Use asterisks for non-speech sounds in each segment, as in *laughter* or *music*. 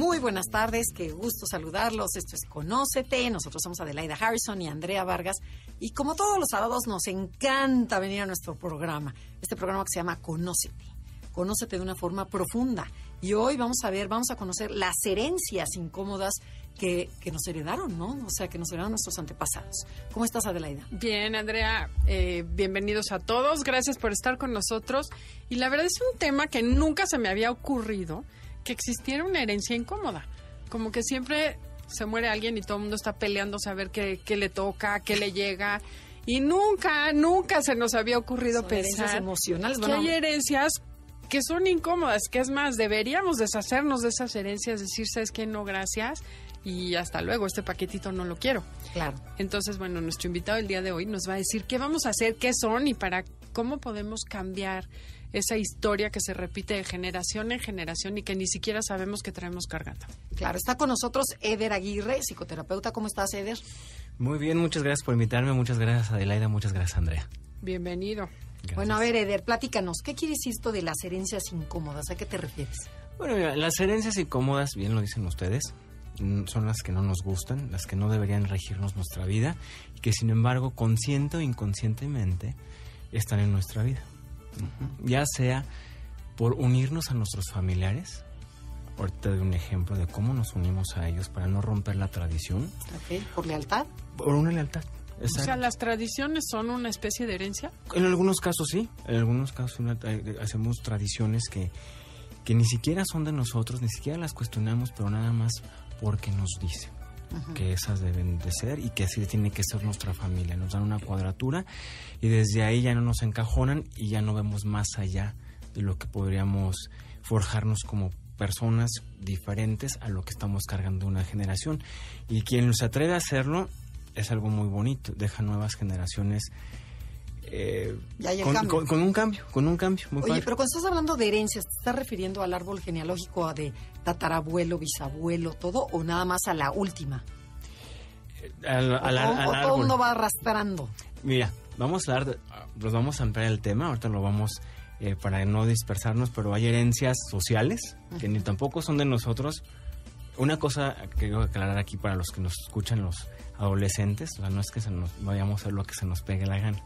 Muy buenas tardes, qué gusto saludarlos. Esto es Conócete. Nosotros somos Adelaida Harrison y Andrea Vargas. Y como todos los sábados, nos encanta venir a nuestro programa. Este programa que se llama Conócete. Conócete de una forma profunda. Y hoy vamos a ver, vamos a conocer las herencias incómodas que, que nos heredaron, ¿no? O sea, que nos heredaron nuestros antepasados. ¿Cómo estás, Adelaida? Bien, Andrea, eh, bienvenidos a todos. Gracias por estar con nosotros. Y la verdad es un tema que nunca se me había ocurrido que existiera una herencia incómoda. Como que siempre se muere alguien y todo el mundo está peleando a ver qué, qué le toca, qué le llega. Y nunca, nunca se nos había ocurrido Son pensar herencias emocionales. que Bueno, hay herencias que son incómodas, que es más, deberíamos deshacernos de esas herencias, decir, ¿sabes qué? No, gracias. Y hasta luego, este paquetito no lo quiero. claro. Entonces, bueno, nuestro invitado el día de hoy nos va a decir qué vamos a hacer, qué son y para cómo podemos cambiar esa historia que se repite de generación en generación y que ni siquiera sabemos que traemos cargando. Claro, está con nosotros Eder Aguirre, psicoterapeuta. ¿Cómo estás, Eder? Muy bien, muchas gracias por invitarme, muchas gracias Adelaida, muchas gracias Andrea. Bienvenido. Gracias. Bueno, a ver, Eder, platícanos. ¿Qué quiere decir esto de las herencias incómodas? ¿A qué te refieres? Bueno, mira, las herencias incómodas, bien lo dicen ustedes, mm, son las que no nos gustan, las que no deberían regirnos nuestra vida y que sin embargo, consciente o inconscientemente, están en nuestra vida. Ya sea por unirnos a nuestros familiares, ahorita doy un ejemplo de cómo nos unimos a ellos para no romper la tradición. ¿Por lealtad? por una lealtad. O sea, Exacto. las tradiciones son una especie de herencia. En algunos casos sí, en algunos casos una- eh, hacemos tradiciones que, que ni siquiera son de nosotros, ni siquiera las cuestionamos, pero nada más porque nos dicen que esas deben de ser y que así tiene que ser nuestra familia. Nos dan una cuadratura y desde ahí ya no nos encajonan y ya no vemos más allá de lo que podríamos forjarnos como personas diferentes a lo que estamos cargando una generación. Y quien se atreve a hacerlo es algo muy bonito, deja nuevas generaciones eh, Ya hay el con, cambio. con- con un cambio, con un cambio muy Oye, padre. pero cuando estás hablando de herencias, ¿te estás refiriendo al árbol genealógico de tatarabuelo, bisabuelo, todo, o nada más a la última? Al- al- o, al o todo mundo va arrastrando. Mira, vamos a hablar, los vamos a ampliar el tema, ahorita lo vamos eh, para no dispersarnos, pero hay herencias sociales que ni tampoco son de nosotros. Una cosa que quiero aclarar aquí para los que nos escuchan, los adolescentes, o sea, no es que se nos vayamos a hacer lo que se nos pegue la gana.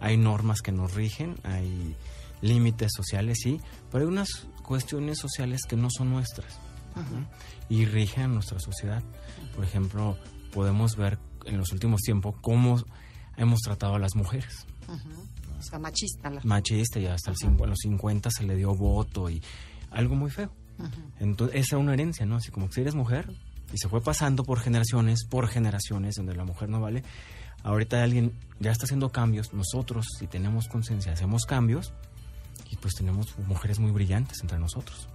Hay normas que nos rigen, hay límites sociales, sí, pero hay unas cuestiones sociales que no son nuestras y rigen a nuestra sociedad. Por ejemplo, podemos ver en los últimos tiempos cómo hemos tratado a las mujeres. O sea, machista. La... Machista, y hasta el a los 50 se le dio voto y algo muy feo. Entonces, esa es una herencia, ¿no? Así como que si eres mujer y se fue pasando por generaciones, por generaciones, donde la mujer no vale. Ahorita alguien ya está haciendo cambios. Nosotros, si tenemos conciencia, hacemos cambios y pues tenemos mujeres muy brillantes entre nosotros.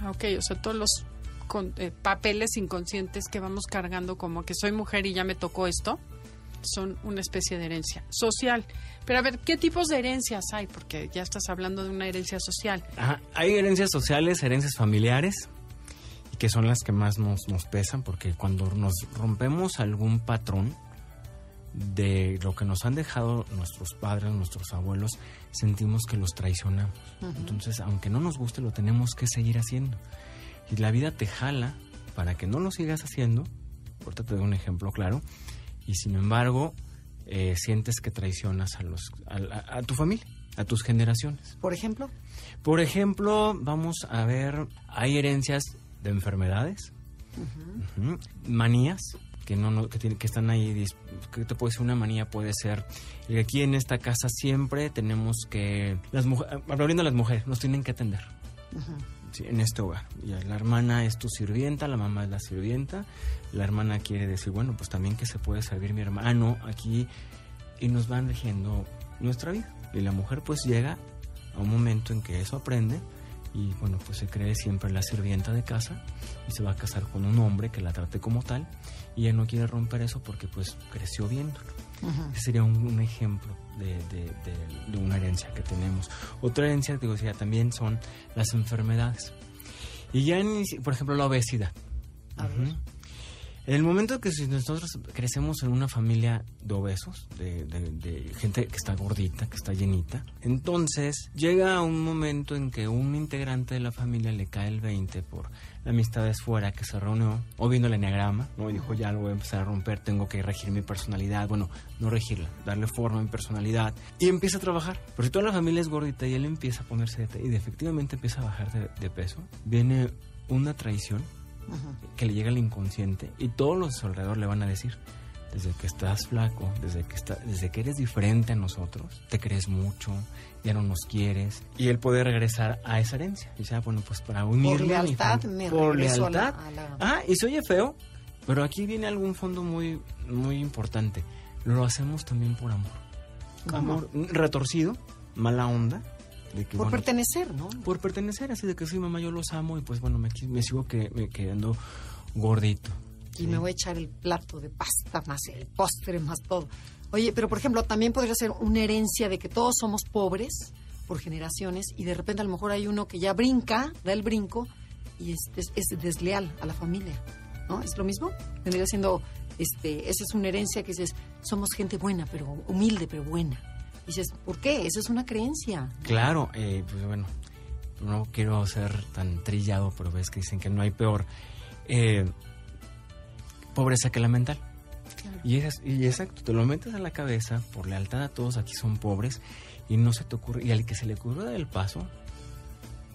Ah, Ok, o sea, todos los con- eh, papeles inconscientes que vamos cargando como que soy mujer y ya me tocó esto, son una especie de herencia social. Pero a ver, ¿qué tipos de herencias hay? Porque ya estás hablando de una herencia social. Ajá, Hay herencias sociales, herencias familiares, y que son las que más nos, nos pesan, porque cuando nos rompemos algún patrón de lo que nos han dejado nuestros padres, nuestros abuelos, sentimos que los traicionamos. Entonces, aunque no nos guste, lo tenemos que seguir haciendo. Y la vida te jala para que no lo sigas haciendo. Ahorita te doy un ejemplo claro. Y sin embargo, eh, sientes que traicionas a, los, a, a- tu familia, a tus generaciones. Por ejemplo, Por ejemplo, vamos a ver, hay herencias de enfermedades, manías que no, no- que, tiene- que están ahí. Que te puede ser una manía, puede ser aquí en esta casa siempre tenemos que las mujeres, hablando de las mujeres, nos tienen que atender. Sí, en este hogar. Ya, la hermana es tu sirvienta, la mamá es la sirvienta. La hermana quiere decir, bueno, pues también que se puede servir mi hermano aquí. Y nos van rigiendo nuestra vida. Y la mujer pues llega a un momento en que eso aprende y bueno, pues se cree siempre la sirvienta de casa y se va a casar con un hombre que la trate como tal y ella no quiere romper eso porque pues creció viéndolo. Sería un, un ejemplo de, de- de- de una herencia que tenemos. Otra herencia que decía también son las enfermedades. Y ya, en- por ejemplo, la obesidad. Ver. En el momento que si nosotros crecemos en una familia de obesos, de, gente que está gordita, que está llenita, entonces llega un momento en que un integrante de la familia le cae el 20 por la amistad de fuera que se reunió, o viendo el enneagrama, ¿no? Y dijo, ya lo voy a empezar a romper, tengo que regir mi personalidad. Bueno, no regirla, darle forma a mi personalidad. Y empieza a trabajar. Pero si toda la familia es gordita y él empieza a ponerse y efectivamente empieza a bajar de peso, viene una traición que le llega al inconsciente y todos los alrededor le van a decir desde que estás flaco, desde que está, desde que eres diferente a nosotros, te crees mucho, ya no nos quieres y él puede regresar a esa herencia. Y dice, ah, bueno, pues para unirme a mi lealtad me por lealtad. a la- Ah, y se oye feo, pero aquí viene algún fondo muy muy importante. Lo hacemos también por amor. ¿Cómo? Amor retorcido, mala onda, de que Por bueno, pertenecer, ¿no? por pertenecer, así de que soy mamá, yo los amo y pues bueno, me, me sigo que, me quedando gordito. Y Sí. me voy a echar el plato de pasta más el postre más todo. Oye, pero por ejemplo, también podría ser una herencia de que todos somos pobres por generaciones y de repente a lo mejor hay uno que ya brinca, da el brinco y es, es- es desleal a la familia, ¿no? ¿Es lo mismo? Vendría siendo, este, esa es una herencia que dices, somos gente buena, pero humilde, pero buena. Y dices, ¿por qué? Esa es una creencia. Claro, eh, pues bueno, no quiero ser tan trillado, pero ves que dicen que no hay peor eh, pobreza que la mental. Y, es, y exacto, te lo metes a la cabeza, por lealtad a todos aquí son pobres, y no se te ocurre, y al que se le ocurre dar el paso,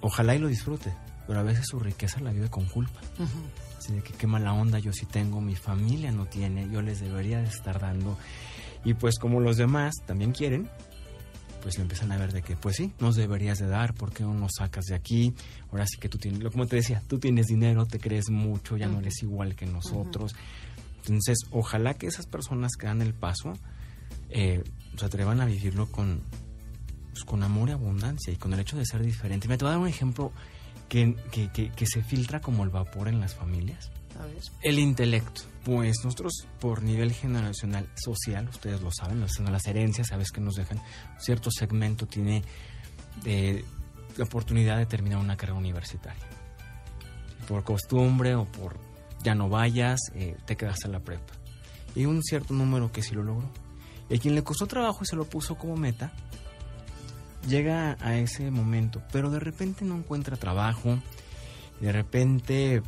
ojalá y lo disfrute, pero a veces su riqueza la vive con culpa. Ujú. Así de que qué mala onda yo sí tengo, mi familia no tiene, yo les debería de estar dando. Y pues como los demás también quieren, pues le empiezan a ver de que, pues sí, nos deberías de dar, ¿por qué no nos sacas de aquí? Ahora sí que tú tienes, lo como te decía, tú tienes dinero, te crees mucho, ya no eres igual que nosotros. Entonces, ojalá que esas personas que dan el paso eh, se atrevan a vivirlo con, pues, con amor y abundancia y con el hecho de ser diferente. Me te voy a dar un ejemplo que, que, que- que se filtra como el vapor en las familias. El intelecto. Pues nosotros por nivel generacional social, ustedes lo saben, las, herencias, sabes que nos dejan, cierto segmento tiene eh, la oportunidad de terminar una carrera universitaria. Por costumbre o por ya no vayas, eh, te quedas a la prepa. Y un cierto número que sí lo logró. Y quien le costó trabajo y se lo puso como meta, llega a ese momento, pero de repente no encuentra trabajo, de repente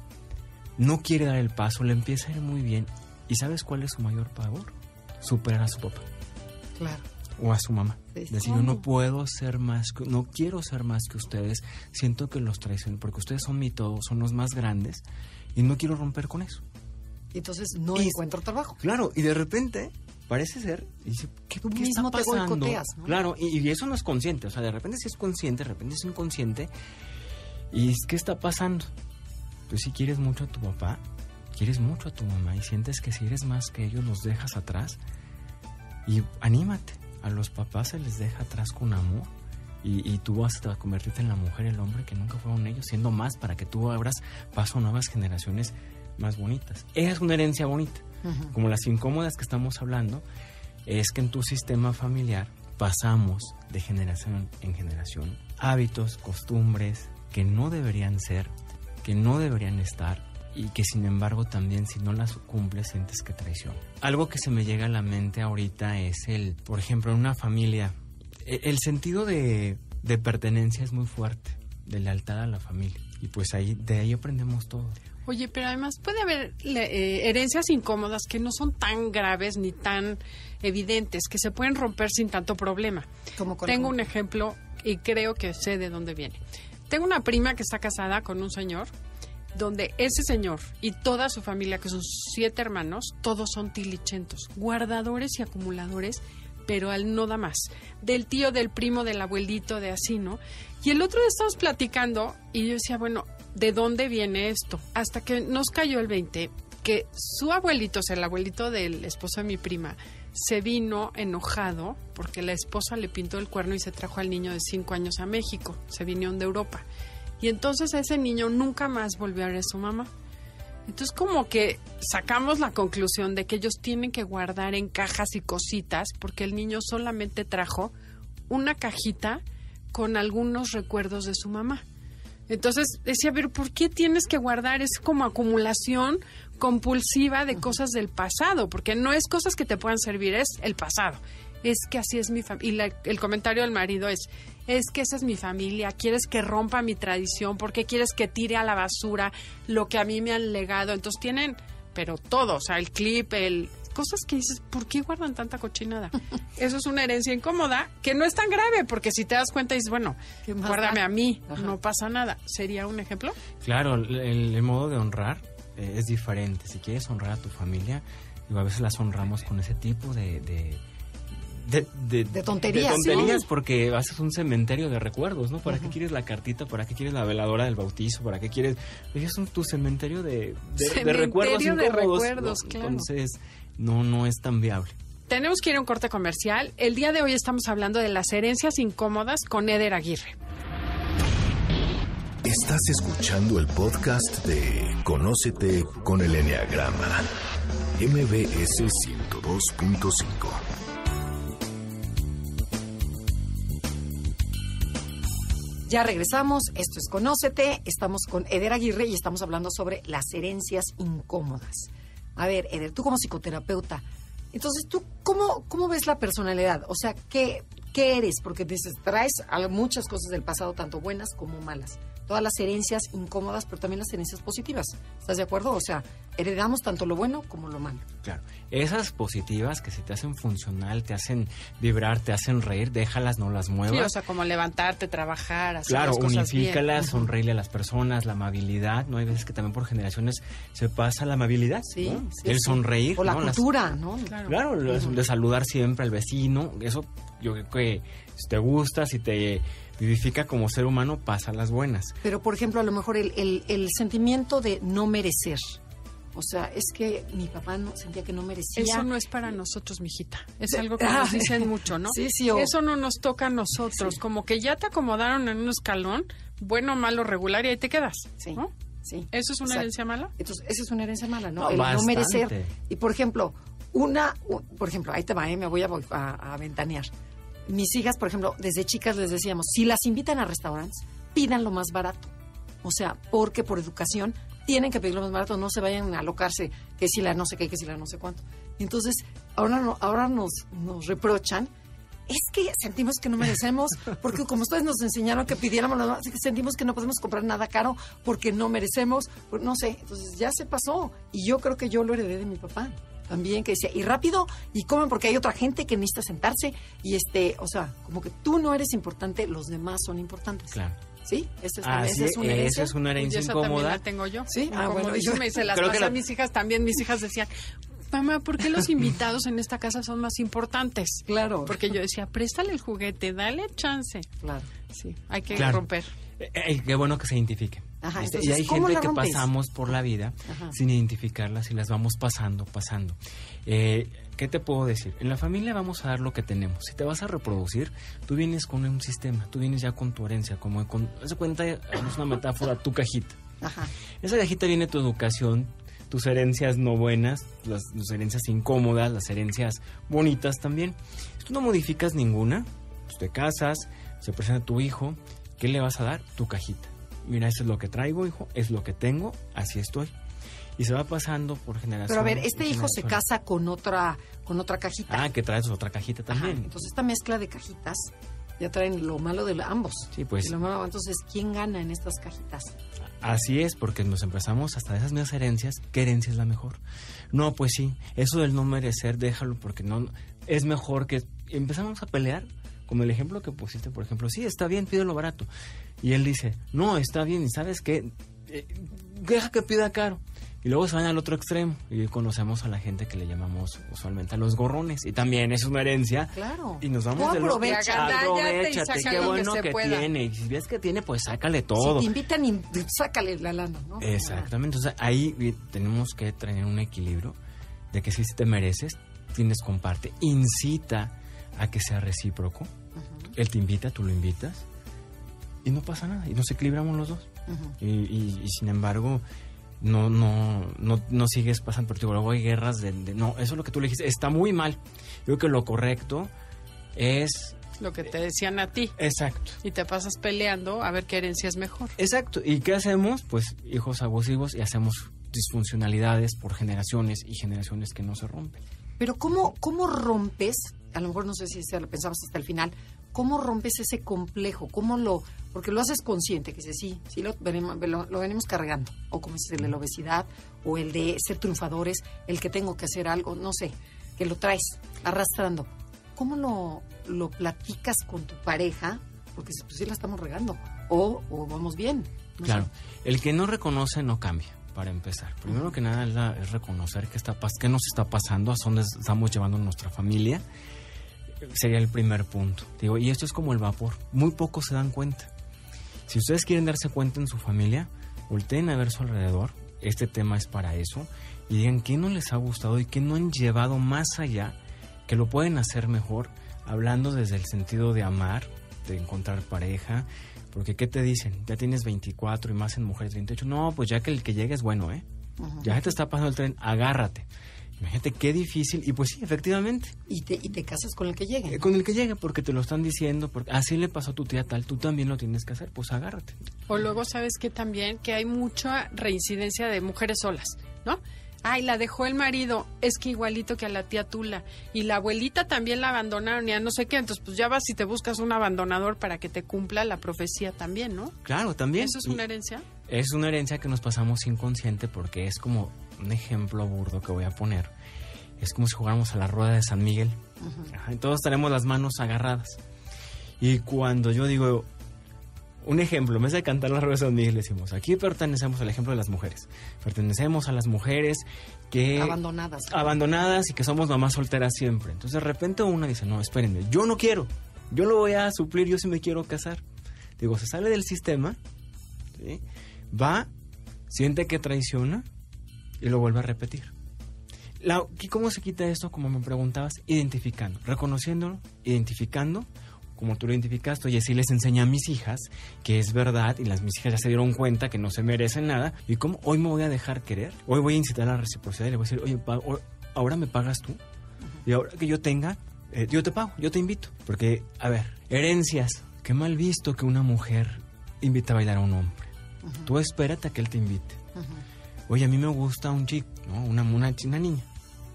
no quiere dar el paso, le empieza a ir muy bien. ¿Y sabes cuál es su mayor pavor? Superar a su papá Claro. o a su mamá. Sí. Decir, yo no puedo ser más, que, no quiero ser más que ustedes, siento que los traiciono, porque ustedes son mi todo, son los más grandes, y no quiero romper con eso. Entonces no Y- encuentro trabajo. Claro, y de repente parece ser, y dice, ¿qué, Tú qué mismo está te pasando? boicoteas, ¿no? Claro, y, y eso no es consciente, o sea, de repente sí es consciente, de repente es inconsciente, y es, ¿qué está pasando? Tú si quieres mucho a tu papá, quieres mucho a tu mamá, y sientes que si eres más que ellos los dejas atrás, y anímate, a los papás se les deja atrás con amor, y, y tú vas a convertirte en la mujer, el hombre que nunca fueron ellos, siendo más para que tú abras paso a nuevas generaciones más bonitas. Esa es una herencia bonita como las incómodas que estamos hablando, es que en tu sistema familiar pasamos de generación en generación hábitos, costumbres que no deberían ser, que no deberían estar y que sin embargo también si no las cumples sientes que traición. Algo que se me llega a la mente ahorita es el, por ejemplo, en una familia, e- el sentido de, de pertenencia es muy fuerte, de lealtad a la familia. Y pues ahí, de ahí aprendemos todo. Oye, pero además puede haber eh, herencias incómodas que no son tan graves ni tan evidentes, que se pueden romper sin tanto problema. Como con- Tengo un ejemplo y creo que sé de dónde viene. Tengo una prima que está casada con un señor, donde ese señor y toda su familia, que son siete hermanos, todos son tilichentos, guardadores y acumuladores, pero al no da más. Del tío, del primo, del abuelito, de así, ¿no? Y el otro día estábamos platicando y yo decía, bueno, ¿de dónde viene esto? Hasta que nos cayó el 20, que su abuelito, o sea, el abuelito del esposo de mi prima, se vino enojado porque la esposa le pintó el cuerno y se trajo al niño de cinco años a México. Se vinieron de Europa. Y entonces ese niño nunca más volvió a ver a su mamá. Entonces como que sacamos la conclusión de que ellos tienen que guardar en cajas y cositas porque el niño solamente trajo una cajita con algunos recuerdos de su mamá. Entonces decía, pero ¿por qué tienes que guardar? Es como acumulación compulsiva de cosas del pasado, porque no es cosas que te puedan servir, es el pasado. Es que así es mi familia. Y el comentario del marido es, es que esa es mi familia, quieres que rompa mi tradición, ¿por qué quieres que tire a la basura lo que a mí me han legado? Entonces tienen, pero todo, o sea, el clip, el cosas que dices, ¿por qué guardan tanta cochinada? *laughs* Eso es una herencia incómoda que no es tan grave, porque si te das cuenta dices, bueno, ¿Qué más guárdame da? a mí, Ajá. no pasa nada. ¿Sería un ejemplo? Claro, el, el modo de honrar eh, es diferente. Si quieres honrar a tu familia, digo, a veces las honramos con ese tipo de... de de, de- De tonterías, de tonterías sí. porque haces un cementerio de recuerdos, ¿no? ¿Para qué quieres la cartita? ¿Para qué quieres la veladora del bautizo? ¿Para qué quieres...? Es un- tu cementerio de, Cementerio recuerdos de incómodos. recuerdos, ¿no? claro. Entonces, no, no es tan viable. Tenemos que ir a un corte comercial. El día de hoy estamos hablando de las herencias incómodas con Eder Aguirre. Estás escuchando el podcast de Conócete con el Enneagrama, MBS 102.5. Ya regresamos, esto es Conócete, estamos con Eder Aguirre y estamos hablando sobre las herencias incómodas. A ver, Eder, tú como psicoterapeuta, entonces tú, ¿cómo, cómo ves la personalidad? O sea, ¿qué, qué eres? Porque dices, traes muchas cosas del pasado, tanto buenas como malas. Todas las herencias incómodas, pero también las herencias positivas. ¿Estás de acuerdo? O sea, heredamos tanto lo bueno como lo malo. Claro. Esas positivas que se te hacen funcional, te hacen vibrar, te hacen reír, déjalas, no las muevas. Sí, o sea, como levantarte, trabajar, hacer Claro, las cosas bien. unifícalas, sonreírle a las personas, la amabilidad, ¿no? Hay veces que también por generaciones se pasa la amabilidad, Sí, ¿no? sí, El sí. sonreír, O la cultura, ¿no? Claro. Claro, lo- de saludar siempre al vecino, eso yo creo que si te gusta, si te vivifica como ser humano, pasa las buenas. Pero, por ejemplo, a lo mejor el, el- el sentimiento de no merecer. O sea, es que mi papá no, sentía que no merecía. Eso no es para nosotros, mijita. Es algo que nos *laughs* dicen mucho, ¿no? Sí, sí, o- Eso no nos toca a nosotros. Sí. Como que ya te acomodaron en un escalón, bueno, malo, regular, y ahí te quedas. Sí, ¿no? sí. ¿Eso es una Exacto. herencia mala? Entonces, esa es una herencia mala, ¿no? No, el no merecer. Y, por ejemplo, una, por ejemplo, ahí te va, ¿eh? me voy a, a, a ventanear. Mis hijas, por ejemplo, desde chicas les decíamos, si las invitan a restaurantes, pidan lo más barato. O sea, porque por educación tienen que pedir lo más barato, no se vayan a alocarse que si la no sé qué, que si la no sé cuánto. Entonces, ahora, no- ahora nos, nos reprochan. Es que sentimos que no merecemos, porque como ustedes nos enseñaron que pidiéramos sentimos que no podemos comprar nada caro porque no merecemos, pues, no sé, entonces ya se pasó. Y yo creo que yo lo heredé de mi papá también, que decía, y rápido, y comen porque hay otra gente que necesita sentarse, y este, o sea, como que tú no eres importante, los demás son importantes. Claro. ¿Sí? Esa es, Así, esa es una esa herencia. es una Y herencia esa también incómoda. la tengo yo. Sí, ah, bueno, yo me se las Creo que la- a mis hijas también. Mis hijas decían, mamá, ¿por qué los invitados en esta casa son más importantes? *laughs* Claro. Porque yo decía, préstale el juguete, dale chance. Claro. Sí, hay que Claro. romper. Eh, eh, qué bueno que se identifiquen. Ajá, Este, entonces, y hay ¿cómo gente que pasamos por la vida Ajá. sin identificarlas y las vamos pasando, pasando. Eh, ¿Qué te puedo decir? En la familia vamos a dar lo que tenemos. Si te vas a reproducir, tú vienes con un sistema, tú vienes ya con tu herencia, como con, de cuenta, es una metáfora, tu cajita. Ajá. Esa cajita viene tu educación, tus herencias no buenas, las, herencias incómodas, las herencias bonitas también. Si tú no modificas ninguna, pues te casas, se presenta tu hijo, ¿qué le vas a dar? Tu cajita. Mira, eso es lo que traigo, hijo, es lo que tengo, así estoy. Y se va pasando por generación. Pero a ver, este hijo se casa con otra, con otra cajita. Ah, que traes otra cajita Ajá, también. Entonces esta mezcla de cajitas ya traen lo malo de ambos. Sí, pues. Y lo malo, entonces, ¿quién gana en estas cajitas? Así es, porque nos empezamos hasta de esas mismas herencias. ¿Qué herencia es la mejor? No, pues sí, eso del no merecer, déjalo, porque no es mejor que empezamos a pelear. Como el ejemplo que pusiste, por ejemplo, sí, está bien, pídelo barato. Y él dice, no, está bien, y sabes qué, Eh, deja que pida caro. Y luego se van al otro extremo y conocemos a la gente que le llamamos usualmente a los gorrones. Y también es una herencia. Claro. Y nos vamos de lo- aprovecha. Agándallate y Aprovechate, qué que bueno que, tiene. Y si ves que tiene, pues sácale todo. Si te invitan, y sácale la lana, ¿no? Exactamente, entonces ahí eh, tenemos que tener un equilibrio de que si te mereces, tienes comparte, incita a que sea recíproco. Él te invita, tú lo invitas. y no pasa nada, y nos equilibramos los dos. y, y, sin embargo, no, no, no, no sigues pasando, porque luego hay guerras de, No, eso es lo que tú le dijiste, está muy mal. Yo creo que lo correcto es... Lo que te decían a ti. Exacto. Y te pasas peleando a ver qué herencia es mejor. Exacto. ¿Y qué hacemos? Pues hijos abusivos y hacemos disfuncionalidades por generaciones y generaciones que no se rompen. Pero ¿cómo, cómo rompes? A lo mejor no sé si lo pensamos hasta el final. ¿Cómo rompes ese complejo? ¿Cómo lo...? Porque lo haces consciente, que dices, sí, sí lo venimos, lo, venimos cargando. O como dices, el de la obesidad, o el de ser triunfadores, el que tengo que hacer algo, no sé, que lo traes arrastrando. ¿Cómo lo, lo platicas con tu pareja? Porque pues sí la estamos regando. O, o vamos bien. claro, el que no reconoce no cambia para empezar. Primero que nada es, reconocer qué, está, qué nos está pasando, a dónde estamos llevando nuestra familia. Sería el primer punto. Digo, y esto es como el vapor. Muy pocos se dan cuenta. Si ustedes quieren darse cuenta en su familia, volteen a ver su alrededor. Este tema es para eso. Y digan qué no les ha gustado y qué no han llevado más allá, que lo pueden hacer mejor, hablando desde el sentido de amar, de encontrar pareja, porque ¿qué te dicen? Ya tienes 24 y más en mujeres 38. No, pues ya que el que llegue es bueno, ¿eh? Ya te está pasando el tren, agárrate. Imagínate qué difícil. Y pues sí, efectivamente. Y te, y te casas con el que llegue. Eh, con el que llegue, porque te lo están diciendo. Porque así le pasó a tu tía tal, tú también lo tienes que hacer. Pues agárrate. O luego sabes que también que hay mucha reincidencia de mujeres solas, ¿no? Ay, la dejó el marido, es que igualito que a la tía Tula. Y la abuelita también la abandonaron, ya no sé qué. Entonces, pues ya vas y te buscas un abandonador para que te cumpla la profecía también, ¿no? Claro, también. ¿Eso es una herencia? Es una herencia que nos pasamos inconsciente porque es como un ejemplo burdo que voy a poner. Es como si jugáramos a la rueda de San Miguel. y todos tenemos las manos agarradas. Y cuando yo digo, un ejemplo, en vez de cantar las ruedas de Miguel, decimos, aquí pertenecemos al ejemplo de las mujeres. Pertenecemos a las mujeres que... Abandonadas. Abandonadas y que somos mamás solteras siempre. Entonces de repente una dice, no, espérenme, yo no quiero. Yo lo voy a suplir, yo sí me quiero casar. Digo, se sale del sistema, va, siente que traiciona y lo vuelve a repetir. La, ¿Cómo se quita esto? Como me preguntabas, identificando, reconociéndolo, identificando como tú lo identificaste, oye, sí les enseñé a mis hijas que es verdad y las mis hijas ya se dieron cuenta que no se merecen nada y cómo hoy me voy a dejar querer, hoy voy a incitar a la reciprocidad y le voy a decir, oye, ahora me pagas tú y ahora que yo tenga, eh, yo te pago, yo te invito, porque, a ver, herencias, qué mal visto que una mujer invita a bailar a un hombre. Tú espérate a que él te invite. Oye, a mí me gusta un chico, ¿no? Una, una, una niña.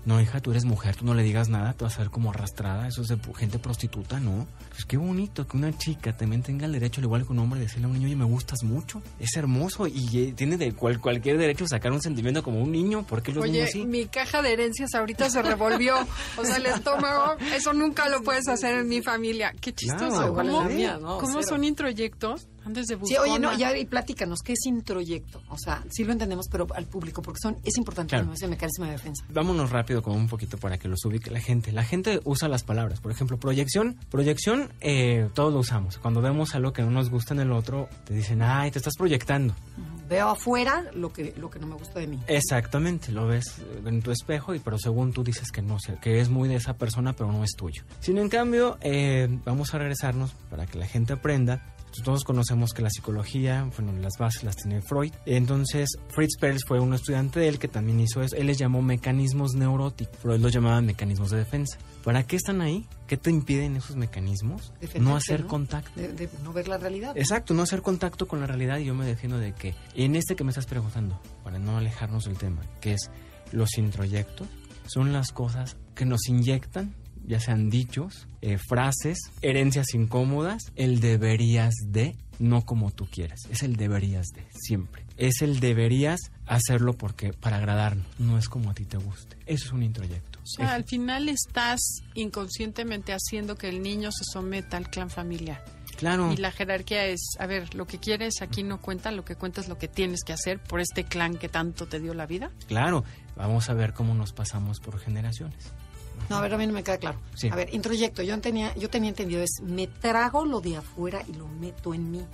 No, hija, tú eres mujer, tú no le digas nada, te vas a ver como arrastrada, eso es de gente prostituta, ¿no? Pues qué bonito que una chica también tenga el derecho, al igual que un hombre, de decirle a un niño, oye, me gustas mucho. Es hermoso y eh, tiene de cualquier derecho sacar un sentimiento como un niño. ¿Por qué los oye, mi caja de herencias ahorita se revolvió. o sea, el estómago, eso nunca lo puedes hacer en mi familia. Qué chistoso. ¿Cómo, son introyectos? Antes de Sí, oye, no, ya y platícanos, ¿qué es introyecto? O sea, sí lo entendemos, pero al público, porque son es importante claro. ese mecanismo de defensa. Vámonos rápido con un poquito para que los ubique la gente. La gente usa las palabras, por ejemplo, proyección. Proyección, eh, todos lo usamos. Cuando vemos algo que no nos gusta en el otro, te dicen, ay, te estás proyectando. Veo afuera lo que, lo que no me gusta de mí. Exactamente, lo ves en tu espejo, y pero según tú dices que no, que es muy de esa persona, pero no es tuyo. Sin en cambio, eh, vamos a regresarnos para que la gente aprenda todos conocemos que la psicología, bueno, las bases las tiene Freud. Entonces, Fritz Perls fue un estudiante de él que también hizo eso. Él les llamó mecanismos neuróticos. Freud los llamaba mecanismos de defensa. ¿Para qué están ahí? ¿Qué te impiden esos mecanismos? no hacer contacto. De, no ver la realidad. Exacto, no hacer contacto con la realidad. Y yo me defiendo de que, en este que me estás preguntando, para no alejarnos del tema, que es los introyectos, son las cosas que nos inyectan ya sean dichos, eh, frases, herencias incómodas, el deberías de, no como tú quieres, es el deberías de, siempre. Es el deberías hacerlo porque para agradarnos, no es como a ti te guste. Eso es un introyecto. O sea, al final estás inconscientemente haciendo que el niño se someta al clan familiar. Claro. Y la jerarquía es, a ver, lo que quieres aquí no cuenta, lo que cuenta es lo que tienes que hacer por este clan que tanto te dio la vida. Claro, vamos a ver cómo nos pasamos por generaciones. No, a ver, a mí no me queda claro. A ver, introyecto, yo tenía, yo tenía entendido es, me trago lo de afuera y lo meto en mí.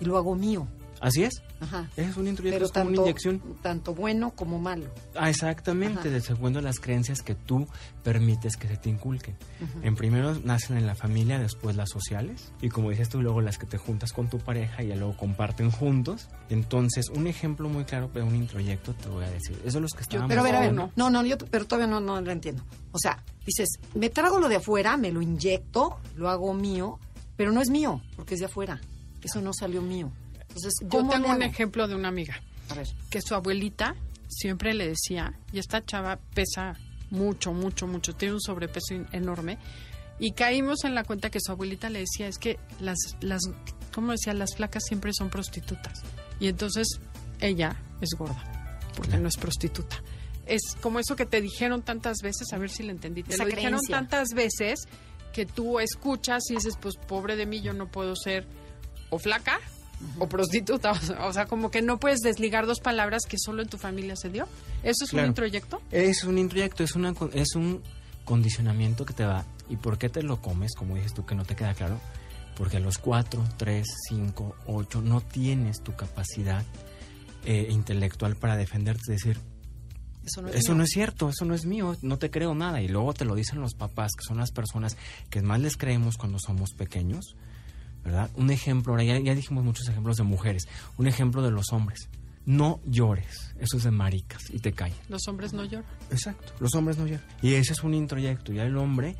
Y lo hago mío. Así es. Ajá. Es un introyecto, es como tanto, una inyección. tanto bueno como malo. Ah, exactamente, de segundo las creencias que tú permites que se te inculquen. En primero nacen en la familia, después las sociales, y como dices tú, luego las que te juntas con tu pareja y ya luego comparten juntos. Entonces, un ejemplo muy claro de un introyecto, te voy a decir, es de los que estábamos Pero a ver, a ver, no. no, no, yo pero todavía no, no lo entiendo. O sea, dices, me trago lo de afuera, me lo inyecto, lo hago mío, pero no es mío, porque es de afuera. Eso no salió mío. Entonces, Yo ¿cómo tengo un ejemplo de una amiga A ver, que su abuelita siempre le decía, y esta chava pesa mucho, mucho, mucho, tiene un sobrepeso enorme, y caímos en la cuenta que su abuelita le decía, es que las, las, ¿cómo decía? Las flacas siempre son prostitutas. Y entonces ella es gorda, porque Claro. no es prostituta. Es como eso que te dijeron tantas veces, a ver si le entendí, te Esa lo dijeron tantas veces que tú escuchas y dices, pues pobre de mí, yo no puedo ser o flaca o prostituta. O sea, como que no puedes desligar dos palabras que solo en tu familia se dio. ¿Eso es Claro. un introyecto? Es un introyecto, es, una, es un condicionamiento que te da. ¿Y por qué te lo comes? Como dices tú, que no te queda claro. Porque a los 4, 3, 5, 8 no tienes tu capacidad eh, intelectual para defenderte. Decir, eso no es eso no es cierto, eso no es mío, no te creo nada. Y luego te lo dicen los papás, que son las personas que más les creemos cuando somos pequeños. ¿Verdad? Un ejemplo, ahora ya, ya dijimos muchos ejemplos de mujeres. Un ejemplo de los hombres. No llores, eso es de maricas y te callas. Los hombres no lloran. Exacto, los hombres no lloran. Y ese es un introyecto. Ya el hombre,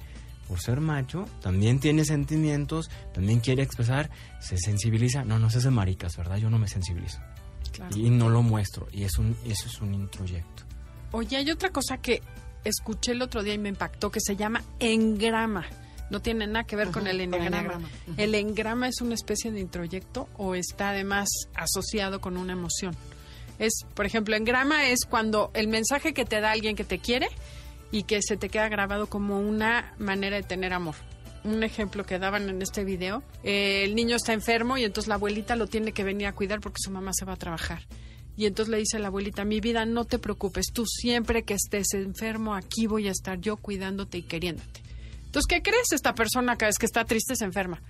por ser macho, también tiene sentimientos, también quiere expresar, se sensibiliza. No, no se hace maricas, ¿verdad? Yo no me sensibilizo. Claro. Y no lo muestro. Y es un, eso es un introyecto. Oye, hay otra cosa que escuché el otro día y me impactó que se llama engrama. No tiene nada que ver con el con el enneagrama. enneagrama. Ujú. ¿El engrama es una especie de introyecto o está además asociado con una emoción? Es, por ejemplo, engrama es cuando el mensaje que te da alguien que te quiere y que se te queda grabado como una manera de tener amor. Un ejemplo que daban en este video, eh, el niño está enfermo y entonces la abuelita lo tiene que venir a cuidar porque su mamá se va a trabajar. Y entonces le dice a la abuelita, mi vida, no te preocupes, tú siempre que estés enfermo, aquí voy a estar yo cuidándote y queriéndote. Entonces, ¿qué crees? Esta persona cada vez que está triste se enferma.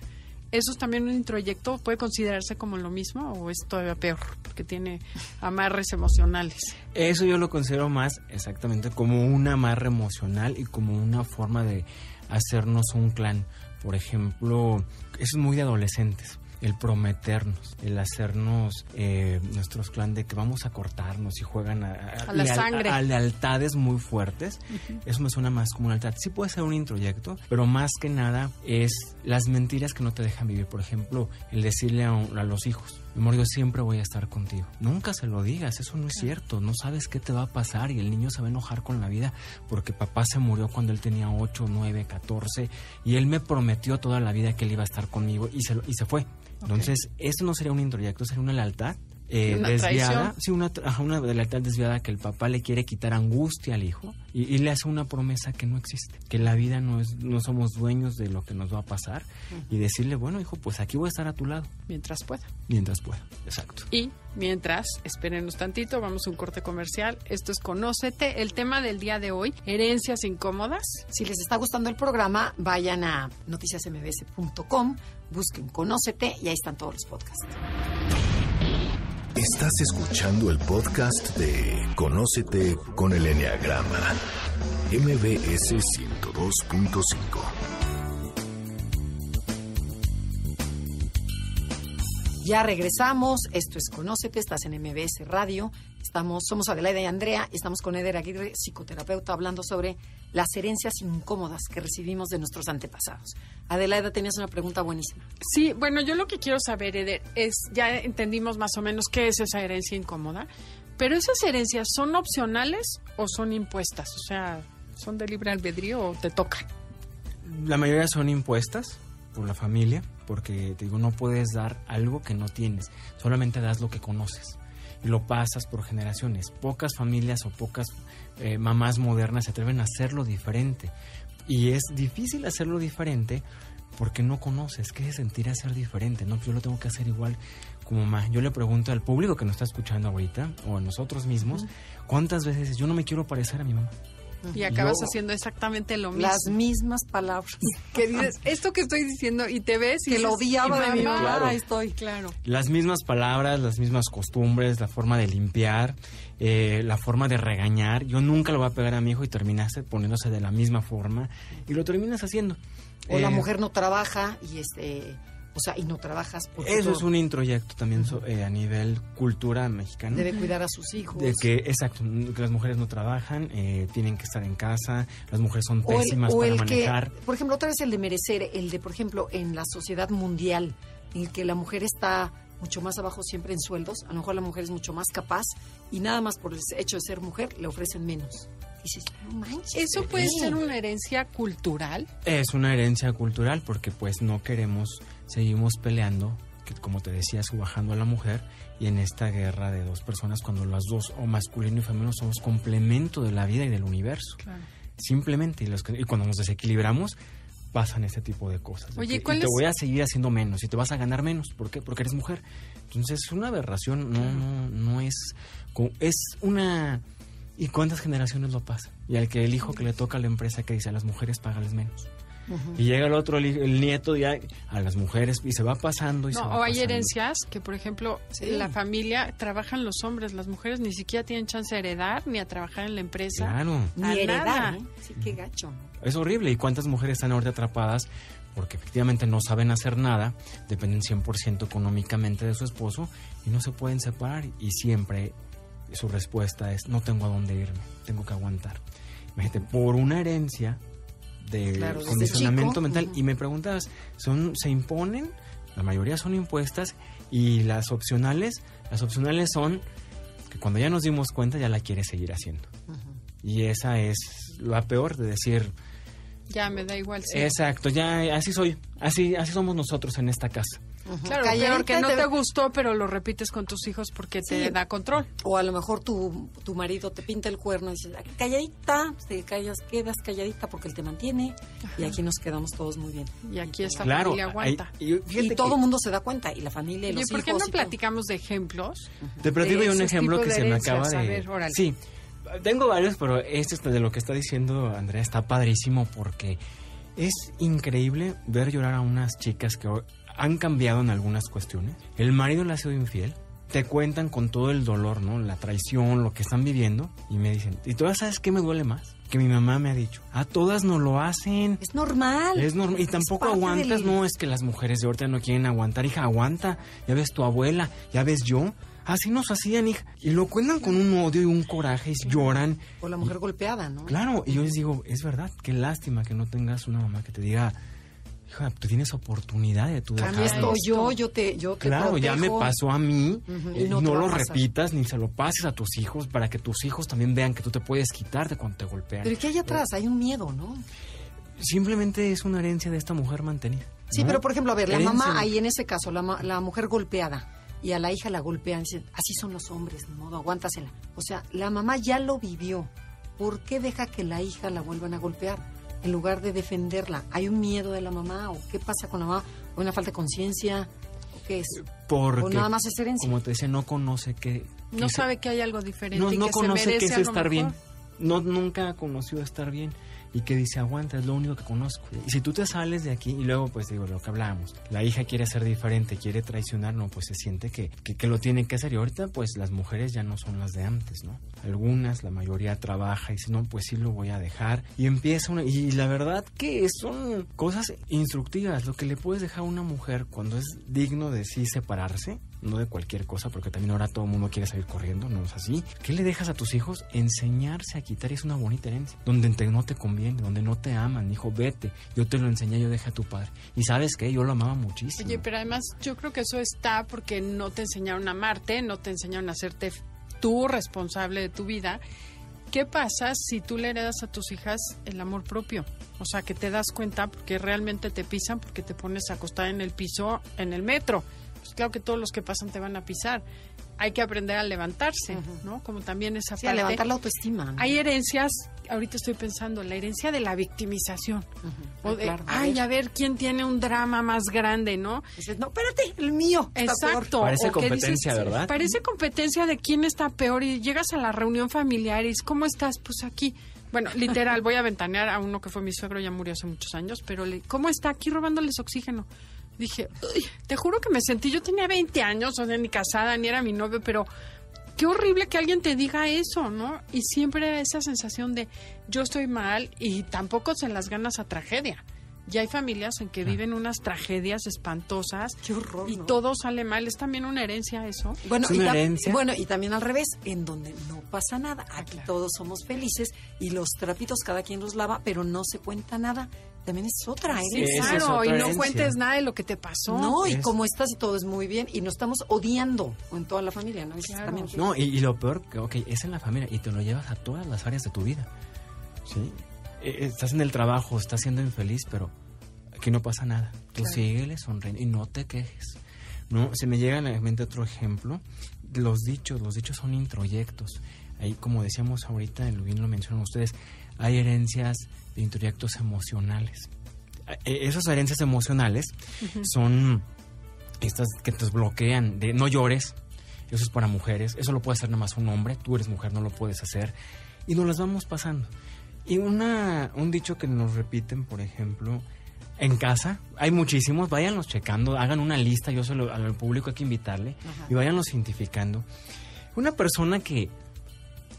¿Eso es también un introyecto? ¿Puede considerarse como lo mismo o es todavía peor? Porque tiene amarres emocionales. Eso yo lo considero más exactamente como un amarre emocional y como una forma de hacernos un clan. Por ejemplo, eso es muy de adolescentes. El prometernos, el hacernos eh, nuestros clan de que vamos a cortarnos y juegan a, A la sangre. a lealtades muy fuertes. Eso me suena más como una lealtad. Sí puede ser un introyecto, pero más que nada es las mentiras que no te dejan vivir. Por ejemplo, el decirle a, a los hijos, mi amor, yo siempre voy a estar contigo. Nunca se lo digas, eso no es cierto. No sabes qué te va a pasar y el niño se va a enojar con la vida porque papá se murió cuando él tenía 8, 9, 14 y él me prometió toda la vida que él iba a estar conmigo y se, lo- y se fue. Entonces, esto no sería un introyecto, sería una lealtad eh, Una desviada. traición. Sí, una, una lealtad desviada que el papá le quiere quitar angustia al hijo y, y le hace una promesa que no existe, que la vida no es, no somos dueños de lo que nos va a pasar y decirle, bueno hijo, pues aquí voy a estar a tu lado Mientras pueda. mientras pueda. Exacto. Y mientras, espérenos tantito, vamos a un corte comercial. Esto es Conócete. El tema del día de hoy, herencias incómodas. Si les está gustando el programa, vayan a noticiasmbs.com, busquen Conócete y ahí están todos los podcasts. Estás escuchando el podcast de Conócete con el Enneagrama, MBS 102.5. Ya regresamos, esto es Conócete, estás en MBS Radio, estamos, somos Adelaida y Andrea, y estamos con Eder Aguirre, psicoterapeuta, hablando sobre las herencias incómodas que recibimos de nuestros antepasados. Adelaida, tenías una pregunta buenísima. Sí, bueno, yo lo que quiero saber, Eder, es, ya entendimos más o menos qué es esa herencia incómoda, pero esas herencias son opcionales o son impuestas, o sea, son de libre albedrío o te tocan. La mayoría son impuestas por la familia, porque te digo, no puedes dar algo que no tienes, solamente das lo que conoces lo pasas por generaciones. Pocas familias o pocas eh, mamás modernas se atreven a hacerlo diferente. Y es difícil hacerlo diferente porque no conoces qué se sentir ser diferente. No, yo lo tengo que hacer igual como mamá. Yo le pregunto al público que nos está escuchando ahorita o a nosotros mismos, ¿cuántas veces yo no me quiero parecer a mi mamá? Y acabas Yo- haciendo exactamente lo mismo. Las mismas palabras. *laughs* que dices, esto que estoy diciendo y te ves y que lo odiaba "Y de mi mamá". Claro. Estoy. Claro. Las mismas palabras, las mismas costumbres, la forma de limpiar, eh, la forma de regañar. Yo nunca lo voy a pegar a mi hijo y terminaste poniéndose de la misma forma y lo terminas haciendo. O la Eh, mujer no trabaja y este, o sea, y no trabajas porque Eso todo- es un introyecto también so- eh, a nivel cultura mexicana. debe cuidar a sus hijos. De que, exacto, que las mujeres no trabajan, eh, tienen que estar en casa, las mujeres son o el, pésimas o para el que, manejar. por ejemplo, otra vez el de merecer, el de, por ejemplo, en la sociedad mundial, en el que la mujer está mucho más abajo siempre en sueldos, a lo mejor la mujer es mucho más capaz y nada más por el hecho de ser mujer le ofrecen menos. Dices, no manches. Eso puede sí. ser una herencia cultural. Es una herencia cultural porque pues no queremos, seguimos peleando, que como te decía, subajando a la mujer y en esta guerra de dos personas cuando las dos, o masculino y femenino, somos complemento de la vida y del universo. Simplemente, y, los y cuando nos desequilibramos, pasan este tipo de cosas. Oye, ¿cuál y te es- voy a seguir haciendo menos y te vas a ganar menos. ¿Por qué? Porque eres mujer. Entonces es una aberración, no, no, no es... Es una... ¿Y cuántas generaciones lo pasa? Y al que el hijo que le toca a la empresa que dice a las mujeres págales menos. Y llega el otro, el, el nieto ya a las mujeres y se va pasando y se No, va o hay herencias que, por ejemplo, Sí. en la familia trabajan los hombres, las mujeres ni siquiera tienen chance de heredar ni a trabajar en la empresa. Claro, Ni a heredar, nada. ¿eh? Sí, qué gacho. es horrible. ¿Y cuántas mujeres están ahorita atrapadas porque efectivamente no saben hacer nada, dependen 100% económicamente de su esposo y no se pueden separar y siempre su respuesta es no tengo a dónde irme, tengo que aguantar. Imagínate, por una herencia de Claro, condicionamiento mental y me preguntabas, son se imponen, la mayoría son impuestas y las opcionales, las opcionales son que cuando ya nos dimos cuenta ya la quieres seguir haciendo. Y esa es la peor de decir, Ya me da igual. Sí. Exacto, ya así soy, así así somos nosotros en esta casa. Claro, Calladita peor que no te- te gustó, pero lo repites con tus hijos porque te da control. O a lo mejor tu, tu marido te pinta el cuerno y dices, "Ay, calladita, te callas, quedas calladita porque él te mantiene y aquí nos quedamos todos muy bien. Y aquí esta claro, familia aguanta. hay- y Y que todo el mundo se da cuenta, y la familia y los ¿por qué hijos. no y platicamos de ejemplos? te platico de yo un ejemplo que de se me acaba de ver. Sí. Tengo varios, pero este es de lo que está diciendo Andrea está padrísimo porque es increíble ver llorar a unas chicas que hoy han cambiado en algunas cuestiones. El marido le ha sido infiel. Te cuentan con todo el dolor, ¿no? La traición, lo que están viviendo. Y me dicen, ¿y tú sabes qué me duele más? Que mi mamá me ha dicho, a todas no lo hacen. Es normal. Es normal. Y tampoco aguantas, del- no es que las mujeres de ahorita no quieren aguantar, hija, aguanta. Ya ves tu abuela, ya ves yo. Así nos hacían, hija. Y lo cuentan con un odio y un coraje y lloran. O la mujer golpeada, ¿no? Claro, y yo les digo, es verdad, qué lástima que no tengas una mamá que te diga, hija, tú tienes oportunidad de tu estoy yo, yo te, yo te Claro, ya me pasó a mí. Eh, y no no lo repitas ni se lo pases a tus hijos para que tus hijos también vean que tú te puedes quitar de cuando te golpean. Pero ¿qué hay atrás? Hay un miedo, ¿no? Simplemente es una herencia de esta mujer mantenida. Sí, ¿no? pero por ejemplo, a ver, la mamá, ahí en ese caso, la, la mujer golpeada y a la hija la golpean, dicen, así son los hombres, de modo, aguántasela. O sea, la mamá ya lo vivió. ¿Por qué deja que la hija la vuelvan a golpear? En lugar de defenderla. ¿Hay un miedo de la mamá? ¿O qué pasa con la mamá? ¿O una falta de conciencia? ¿O qué es? Porque, o nada más es herencia. como te decía, no conoce que... No que sabe que hay algo diferente no, y no que se conoce merece qué es estar bien. mejor. No, nunca ha conocido estar bien. Y que dice, aguanta, es lo único que conozco. Y si tú te sales de aquí, y luego, pues digo, lo que hablábamos, la hija quiere ser diferente, quiere traicionar, no, pues se siente que, que, que lo tiene que hacer. Y ahorita, pues las mujeres ya no son las de antes, ¿no? Algunas, la mayoría trabaja y dice, no, pues sí lo voy a dejar. Y empieza una. Y la verdad que son cosas instructivas. Lo que le puedes dejar a una mujer cuando es digno de sí separarse, no de cualquier cosa, porque también ahora todo el mundo quiere salir corriendo, no es así. ¿Qué le dejas a tus hijos? Enseñarse a quitar es una bonita herencia. Donde no te conviene, donde no te aman, hijo, vete. Yo te lo enseñé, yo dejé a tu padre. Y sabes qué, yo lo amaba muchísimo. Oye, pero además yo creo que eso está porque no te enseñaron a amarte, no te enseñaron a hacerte tú responsable de tu vida. ¿Qué pasa si tú le heredas a tus hijas el amor propio? O sea, que te das cuenta porque realmente te pisan porque te pones acostada en el piso en el metro. Pues claro que todos los que pasan te van a pisar. Hay que aprender a levantarse, ¿no? Como también esa Sí, parte. a levantar la autoestima. ¿no? Hay herencias, ahorita estoy pensando, la herencia de la victimización. O de, Claro, a ay, ver. a ver quién tiene un drama más grande, ¿no? Dices, no, espérate, el mío. está peor". Exacto. Parece o competencia, ¿verdad? Parece competencia de quién está peor y llegas a la reunión familiar y dices, ¿cómo estás? Pues aquí. Bueno, literal, voy a ventanear a uno que fue mi suegro, ya murió hace muchos años, pero le, ¿cómo está aquí robándoles oxígeno? Dije, "Uy, te juro que me sentí, yo tenía 20 años, o sea, ni casada, ni era mi novio, pero qué horrible que alguien te diga eso, ¿no? Y siempre era esa sensación de yo estoy mal y tampoco se las ganas a tragedia. Ya hay familias en que viven unas tragedias espantosas Qué horror, y ¿no? todo sale mal. Es también una herencia eso. Bueno, Es y una tam- herencia. bueno, y también al revés, en donde no pasa nada. Aquí claro. todos somos felices y los trapitos cada quien los lava, pero no se cuenta nada. También es otra Sí, herencia. es claro, otra y no cuentes nada de lo que te pasó. No, y Es- como estás y todo es muy bien y nos estamos odiando en toda la familia, ¿no? Claro. también, No, y, y lo peor, que ok, es en la familia y te lo llevas a todas las áreas de tu vida. ¿Sí? Eh, Estás en el trabajo, estás siendo infeliz, pero aquí no pasa nada. Tú Claro. síguele sonriendo y no te quejes. No, se me llega a la mente otro ejemplo. Los dichos, los dichos son introyectos. Ahí, como decíamos ahorita, bien lo mencionan ustedes, hay herencias de introyectos emocionales. Eh, Esas herencias emocionales son estas que te bloquean de no llores, eso es para mujeres, eso lo puede hacer nada más un hombre, tú eres mujer, no lo puedes hacer, y nos las vamos pasando. Y una, un dicho que nos repiten, por ejemplo, en casa, hay muchísimos, váyanlos checando, hagan una lista, yo se lo- al público hay que invitarle, Ajá. y váyanlos identificando. Una persona que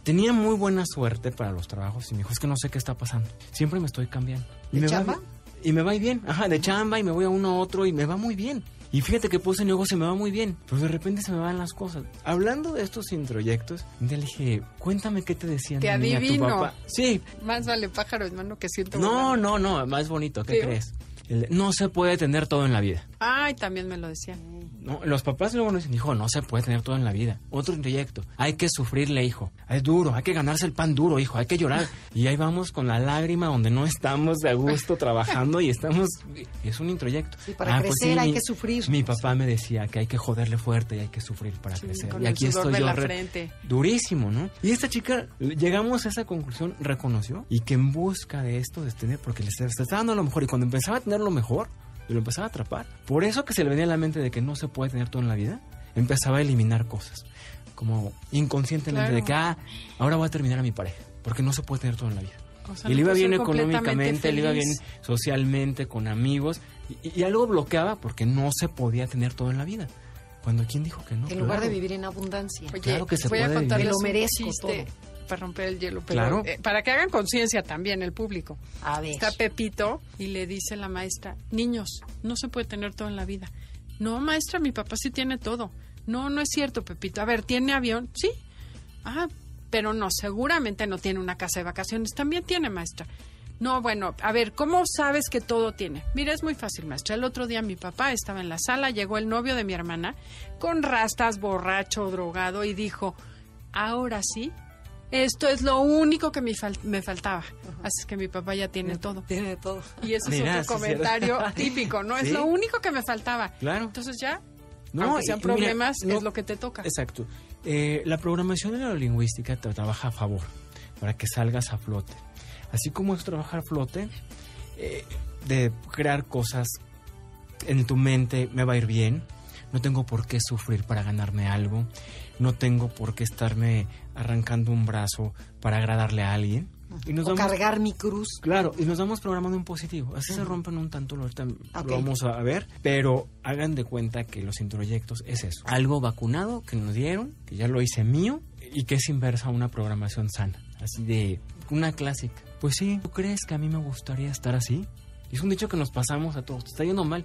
tenía muy buena suerte para los trabajos y me dijo, es que no sé qué está pasando, siempre me estoy cambiando. Y ¿De me chamba? y me va bien, ajá, de chamba y me voy a uno a otro y me va muy bien. Y fíjate que puse negocio y me va muy bien, pero de repente se me van las cosas. Hablando de estos introyectos, un día le dije, cuéntame qué te decían Te de niña tu adivino. papá. Sí, Más vale pájaro, hermano, que siento. no, no, no, más bonito, ¿qué Sí. crees? No se puede tener todo en la vida. Ay, también me lo decían. No, los papás luego nos dicen, hijo, no se puede tener todo en la vida. Otro introyecto, hay que sufrirle, hijo. Es duro, hay que ganarse el pan duro, hijo, hay que llorar. Y ahí vamos con la lágrima donde no estamos de a gusto *laughs* trabajando y estamos... Es un introyecto. Sí, para crecer hay que sufrir. Mi papá me decía que hay que joderle fuerte y hay que sufrir para Sí, crecer. y aquí estoy yo la re- frente. durísimo, ¿no? Y esta chica, llegamos a esa conclusión, reconoció y que en busca de esto, de tener, porque le está, le está dando lo mejor y cuando empezaba a tener lo mejor, y lo empezaba a atrapar. Por eso que se le venía a la mente de que no se puede tener todo en la vida, empezaba a eliminar cosas, como inconscientemente Claro. de que, ah, ahora voy a terminar a mi pareja, porque no se puede tener todo en la vida. O sea, y le iba bien económicamente, le iba bien socialmente, con amigos, y, y algo bloqueaba porque no se podía tener todo en la vida. Cuando quién dijo que no. En lugar de Claro. vivir en abundancia. Oye, Claro que se voy a puede contarles vivir. Lo merezco todo. Para romper el hielo, pero Claro. eh, para que hagan conciencia también el público. A ver. Está Pepito y le dice la maestra, niños, no se puede tener todo en la vida. No, maestra, mi papá sí tiene todo. No, no es cierto, Pepito. A ver, ¿tiene avión? Sí. Ah, pero no, seguramente no tiene una casa de vacaciones. También tiene, maestra. No, bueno, a ver, ¿cómo sabes que todo tiene? Mira, es muy fácil, maestra. El otro día mi papá estaba en la sala, llegó el novio de mi hermana, con rastas, borracho, drogado, y dijo, ahora sí, esto es lo único que me, fal- me faltaba. Así es que mi papá ya tiene todo. Tiene de todo. Y ese Mira, es otro sí, comentario típico, ¿no? Es lo único que me faltaba. Claro. Entonces ya, No, aunque sean mira, problemas, no- es lo que te toca. Exacto. Eh, la programación neurolingüística te trabaja a favor para que salgas a flote. Así como es trabajar a flote, eh, de crear cosas en tu mente, me va a ir bien, no tengo por qué sufrir para ganarme algo, no tengo por qué estarme arrancando un brazo para agradarle a alguien. Y nos o vamos- cargar mi cruz. Claro, y nos vamos programando un positivo. Así se rompen un tanto, lo, ahorita lo vamos a ver. Pero hagan de cuenta que los introyectos es eso. Algo vacunado que nos dieron, que ya lo hice mío, y que es inversa a una programación sana. Así de una clásica. Pues sí, ¿tú crees que a mí me gustaría estar así? Es un dicho que nos pasamos a todos. Te está yendo mal.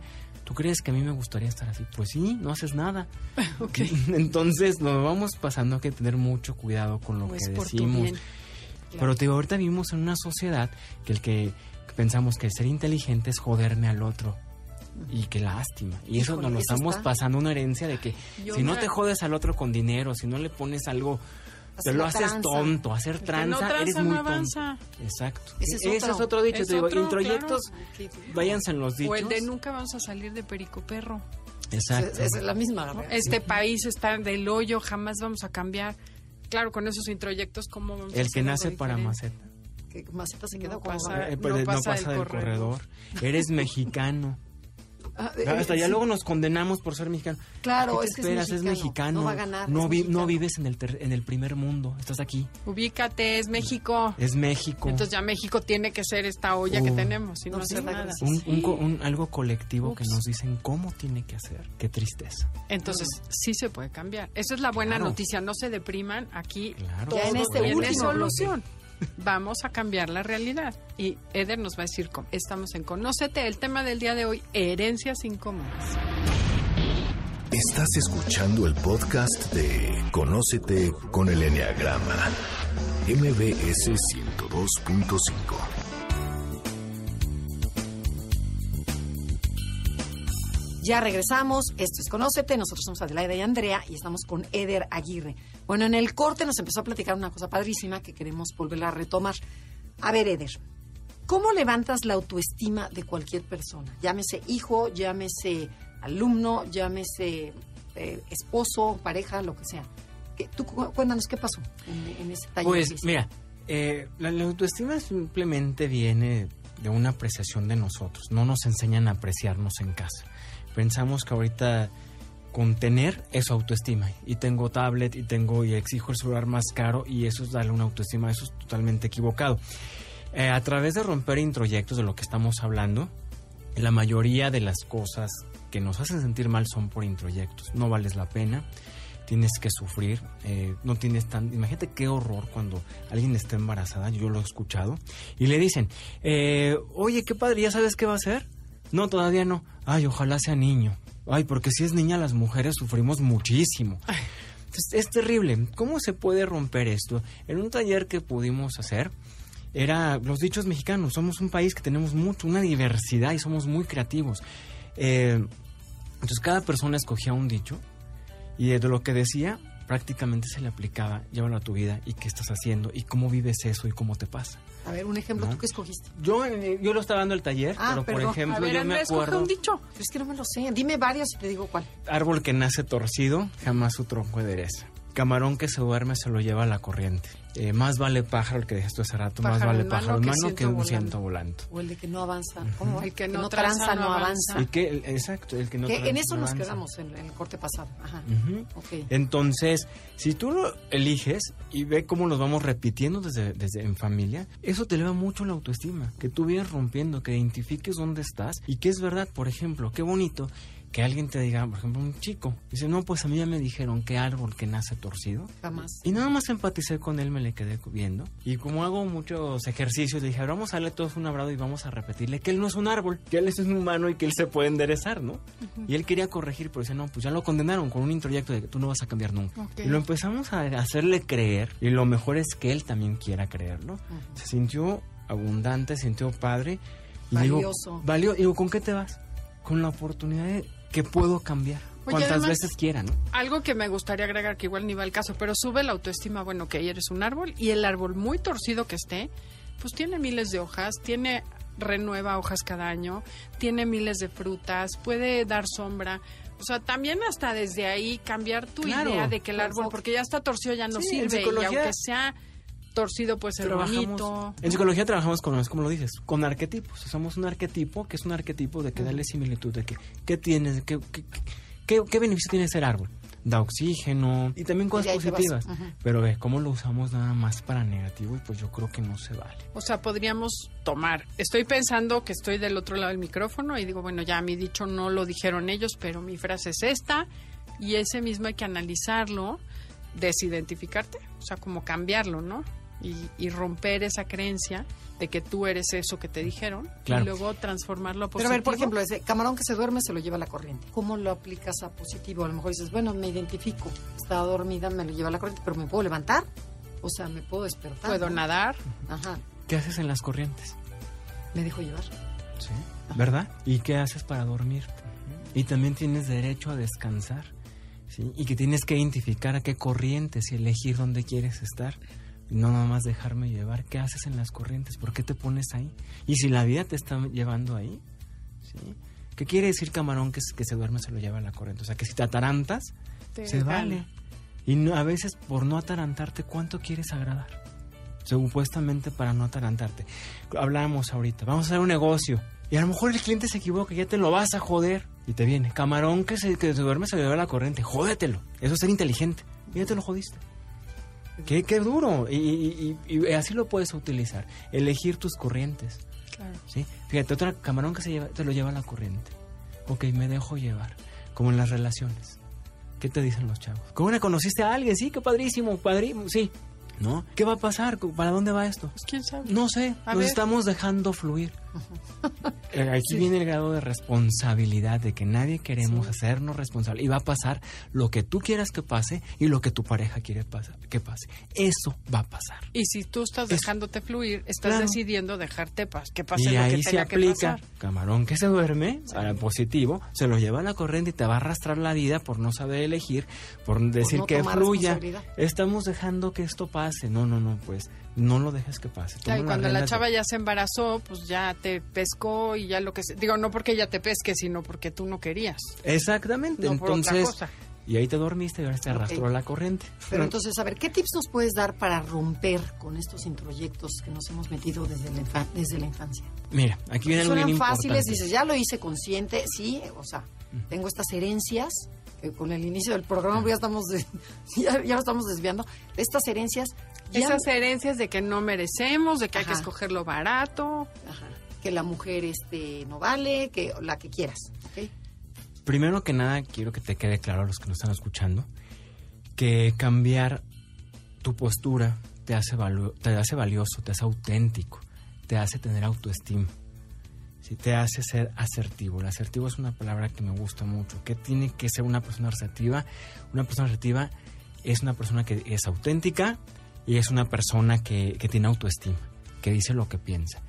¿Tú crees que a mí me gustaría estar así? Pues sí, no haces nada. *laughs* Ok. *laughs* Entonces nos vamos pasando a que tener mucho cuidado con lo No es que decimos. Pero te digo, ahorita vivimos en una sociedad que el que pensamos que ser inteligente es joderme al otro. Y qué lástima. Y eso Híjole, nos lo estamos está. pasando una herencia de que Yo si no me- te jodes al otro con dinero, si no le pones algo, te Hacer lo haces tranza. tonto, hacer tranza, no tranza eres no muy avanza. tonto. Exacto. Ese es Ese otro. es otro dicho, Es te digo, otro, introyectos, váyanse en los O dichos. el de nunca vamos a salir de perico perro. Exacto. Es, es la misma. verdad. Este país está del hoyo, jamás vamos a cambiar. Claro, con esos introyectos, ¿cómo vamos a El hacer que nace para maceta. Que Maceta se quedó No pasa. Eh, no pues, no pasa pasa, del del corredor. Eres *laughs* mexicano. Ah, eh, Hasta ya sí. luego nos condenamos por ser mexicano. Claro, ¿Qué te es que es esperas? Es mexicano. mexicano. No va a ganar, No, vi- mexicano. no vives en el, ter- en el primer mundo. Estás aquí. Ubícate, es México. Es México. Entonces ya México tiene que ser esta olla que Uh. tenemos y no, No, sí, hacer está nada. un, un un- algo colectivo que Ups. nos dicen cómo tiene que hacer. Qué tristeza. Entonces sí se puede cambiar. Esa es la buena Claro. noticia. No se depriman. Aquí Claro. Ya en este último solución. Vamos a cambiar la realidad. Y Eder nos va a decir cómo. Estamos en Conócete. El tema del día de hoy, herencias incómodas. Estás escuchando el podcast de Conócete con el Enneagrama. MBS 102.5. Ya regresamos, esto es Conócete, nosotros somos Adelaida y Andrea y estamos con Eder Aguirre. Bueno, en el corte nos empezó a platicar una cosa padrísima que queremos volver a retomar. A ver, Eder, ¿cómo levantas la autoestima de cualquier persona? Llámese hijo, llámese alumno, llámese eh, esposo, pareja, lo que sea. ¿Qué- Tú cu- cuéntanos qué pasó en, en ese taller. Pues mira, eh, la, la autoestima simplemente viene de una apreciación de nosotros. No nos enseñan a apreciarnos en casa. Pensamos que ahorita con tener es autoestima. Y tengo tablet y tengo y exijo el celular más caro y eso es darle una autoestima. Eso es totalmente equivocado. Eh, a través de romper introyectos de lo que estamos hablando, la mayoría de las cosas que nos hacen sentir mal son por introyectos. No vales la pena, tienes que sufrir, eh, no tienes tan... Imagínate qué horror cuando alguien está embarazada, yo lo he escuchado, y le dicen, eh, oye, qué padre, ¿ya sabes qué va a hacer? No, todavía no. Ay, ojalá sea niño. Ay, porque si es niña las mujeres sufrimos muchísimo. Entonces, es terrible. ¿Cómo se puede romper esto? En un taller que pudimos hacer, era los dichos mexicanos. Somos un país que tenemos mucho, una diversidad y somos muy creativos. Eh, entonces cada persona escogía un dicho y de lo que decía prácticamente se le aplicaba, llévalo a tu vida y qué estás haciendo y cómo vives eso y cómo te pasa. A ver, un ejemplo, ¿no? ¿tú qué escogiste? Yo, eh, yo lo estaba dando el taller, Ah, pero por ejemplo a ver, yo me Andrés, acuerdo un dicho. Pero es que no me lo sé. Dime varios y te digo cuál. árbol que nace torcido, jamás su tronco endereza. Camarón que se duerme se lo lleva a la corriente. Eh, más vale pájaro el que dijiste hace rato, más vale mano pájaro en que mano ciento que un ciento volando. O el de que no avanza. ¿Cómo? El que no tranza, tranza, no no avanza. avanza. Y que, exacto, el que no Que en tranza eso no nos avanza. quedamos en, en el corte pasado. Ajá. Entonces, si tú lo eliges y ve cómo los vamos repitiendo desde, desde en familia, eso te eleva mucho la autoestima, que tú vienes rompiendo, que identifiques dónde estás y que es verdad, por ejemplo, qué bonito que alguien te diga, por ejemplo, un chico, dice, no, pues a mí ya me dijeron que árbol que nace torcido. Jamás. Y nada más empaticé con él, me le quedé viendo. Y como hago muchos ejercicios, le dije, "Ahora vamos a darle todos un abrazo y vamos a repetirle que él no es un árbol, que él es un humano y que él se puede enderezar, ¿no? Y él quería corregir, pero dice, no, pues ya lo condenaron con un introyecto de que tú no vas a cambiar nunca. Ok. Y lo empezamos a hacerle creer. Y lo mejor es que él también quiera creerlo. Se sintió abundante, se sintió padre. Y digo, Valioso. valio- y digo, ¿con qué te vas? Con la oportunidad de que puedo cambiar. Oye, Cuantas además- veces quiera, ¿no? Algo que me gustaría agregar, que igual ni va el caso, pero sube la autoestima, bueno, que eres un árbol y el árbol muy torcido que esté, pues tiene miles de hojas, tiene renueva hojas cada año, tiene miles de frutas, puede dar sombra. O sea, también hasta desde ahí cambiar tu Claro. idea de que el árbol, porque ya está torcido, ya no Sí, sirve. Y aunque sea torcido, puede ser bonito. En psicología trabajamos con, como lo dices, con arquetipos. Usamos un arquetipo que es un arquetipo de que dale similitud, de que qué tienes, qué, qué, qué, qué beneficio tiene ser árbol. Da oxígeno y también cosas positivas. Pero ve, ¿cómo lo usamos nada más para negativo? Y pues yo creo que no se vale. O sea, podríamos tomar. Estoy pensando que estoy del otro lado del micrófono y digo, bueno, ya mi dicho no lo dijeron ellos, pero mi frase es esta. Y ese mismo hay que analizarlo, desidentificarte, o sea, como cambiarlo, ¿no? Y, y romper esa creencia de que tú eres eso que te dijeron Claro. y luego transformarlo a Pero positivo. a ver, por ejemplo, ese camarón que se duerme se lo lleva la corriente. ¿Cómo lo aplicas a positivo? A lo mejor dices, bueno, me identifico. Estaba dormida, me lo lleva la corriente, pero ¿me puedo levantar? O sea, ¿me puedo despertar? puedo ¿no? nadar. Ajá. ¿Qué haces en las corrientes? Me dejo llevar. Sí. ¿Verdad? ¿Y qué haces para dormir? Y también tienes derecho a descansar. ¿sí? Y que tienes que identificar a qué corrientes y elegir dónde quieres estar. Y no nada más dejarme llevar. ¿Qué haces en las corrientes? ¿Por qué te pones ahí? Y si la vida te está llevando ahí, ¿sí? ¿Qué quiere decir camarón que, que se duerme se lo lleva a la corriente? O sea, que si te atarantas, Te se vale. Y no- a veces por no atarantarte, ¿cuánto quieres agradar? Supuestamente para no atarantarte. Hablábamos ahorita, vamos a hacer un negocio. Y a lo mejor el cliente se equivoca, ya te lo vas a joder. Y te viene, camarón que se, que se duerme se lo lleva a la corriente. Jódetelo. Eso es ser inteligente. Y ya te lo jodiste. Qué, qué duro. Y, y- y- y así lo puedes utilizar. Elegir tus corrientes. Claro. ¿sí? Fíjate, otro camarón que se lleva, te lo lleva a la corriente. Ok, me dejo llevar. Como en las relaciones. ¿Qué te dicen los chavos? ¿Cómo le conociste a alguien? Sí, qué padrísimo, padrísimo, sí. ¿No? ¿Qué va a pasar? ¿Para dónde va esto? Pues quién sabe. No sé, A nos ver. estamos dejando fluir. *laughs* Eh, Aquí viene el grado de responsabilidad de que nadie queremos hacernos responsables. Y va a pasar lo que tú quieras que pase y lo que tu pareja quiere pasa- que pase. Eso va a pasar. Y si tú estás Es- dejándote fluir, estás Claro. decidiendo dejarte paz, que pase y lo ahí que se tenga que aplica, pasar. camarón que se duerme, al positivo, se lo lleva a la corriente y te va a arrastrar la vida por no saber elegir, por decir no que fluya. Estamos dejando que esto pase. No, no, no, pues no lo dejes que pase. Claro, y cuando la de- chava ya se embarazó, pues ya te pescó y ya lo que se... Digo, no porque ella te pesque, sino porque tú no querías. Exactamente, No por otra entonces... cosa. Y ahí te dormiste y ahora te arrastró la corriente. Pero entonces, a ver, ¿qué tips nos puedes dar para romper con estos introyectos que nos hemos metido desde la, infa- desde la infancia? Mira, aquí viene algo bien Suenan importante. fáciles, dices, ya lo hice consciente, sí, o sea, tengo estas herencias, que con el inicio del programa ya estamos, de- *laughs* ya, ya lo estamos desviando, estas herencias, ya- Esas herencias de que no merecemos, de que hay que Ajá. escoger lo barato. Ajá, que la mujer este no vale, que la que quieras, ¿ok? Primero que nada, quiero que te quede claro a los que nos están escuchando que cambiar tu postura te hace, te hace valioso, te hace auténtico, te hace tener autoestima. Sí, te hace ser asertivo. El asertivo es una palabra que me gusta mucho. ¿Qué tiene que ser una persona asertiva? Una persona asertiva es una persona que es auténtica y es una persona que, que tiene autoestima, que dice lo que piensa.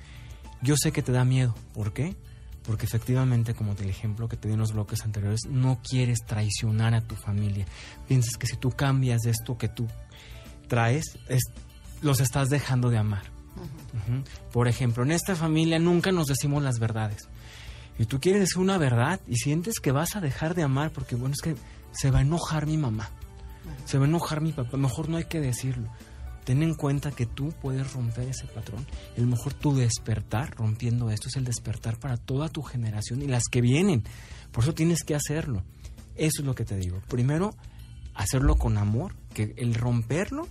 Yo sé que te da miedo. ¿Por qué? Porque efectivamente, como el ejemplo que te di en los bloques anteriores, no quieres traicionar a tu familia. Piensas que si tú cambias esto que tú traes, es- los estás dejando de amar. Por ejemplo, en esta familia nunca nos decimos las verdades. Y tú quieres decir una verdad y sientes que vas a dejar de amar porque, bueno, es que se va a enojar mi mamá. Se va a enojar mi papá. Mejor no hay que decirlo. Ten en cuenta que tú puedes romper ese patrón. El mejor tu despertar, rompiendo esto, es el despertar para toda tu generación y las que vienen. Por eso tienes que hacerlo. Eso es lo que te digo. Primero, hacerlo con amor, que el romperlo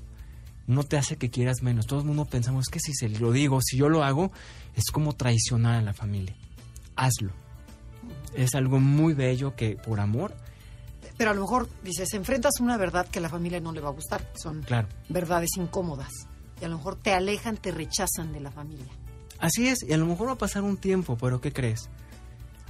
no te hace que quieras menos. Todo el mundo pensamos que si se lo digo, si yo lo hago, es como traicionar a la familia. Hazlo. Es algo muy bello que por amor, Pero a lo mejor, dices, enfrentas una verdad que a la familia no le va a gustar, son claro. verdades incómodas, y a lo mejor te alejan, te rechazan de la familia. Así es, y a lo mejor va a pasar un tiempo, pero ¿qué crees?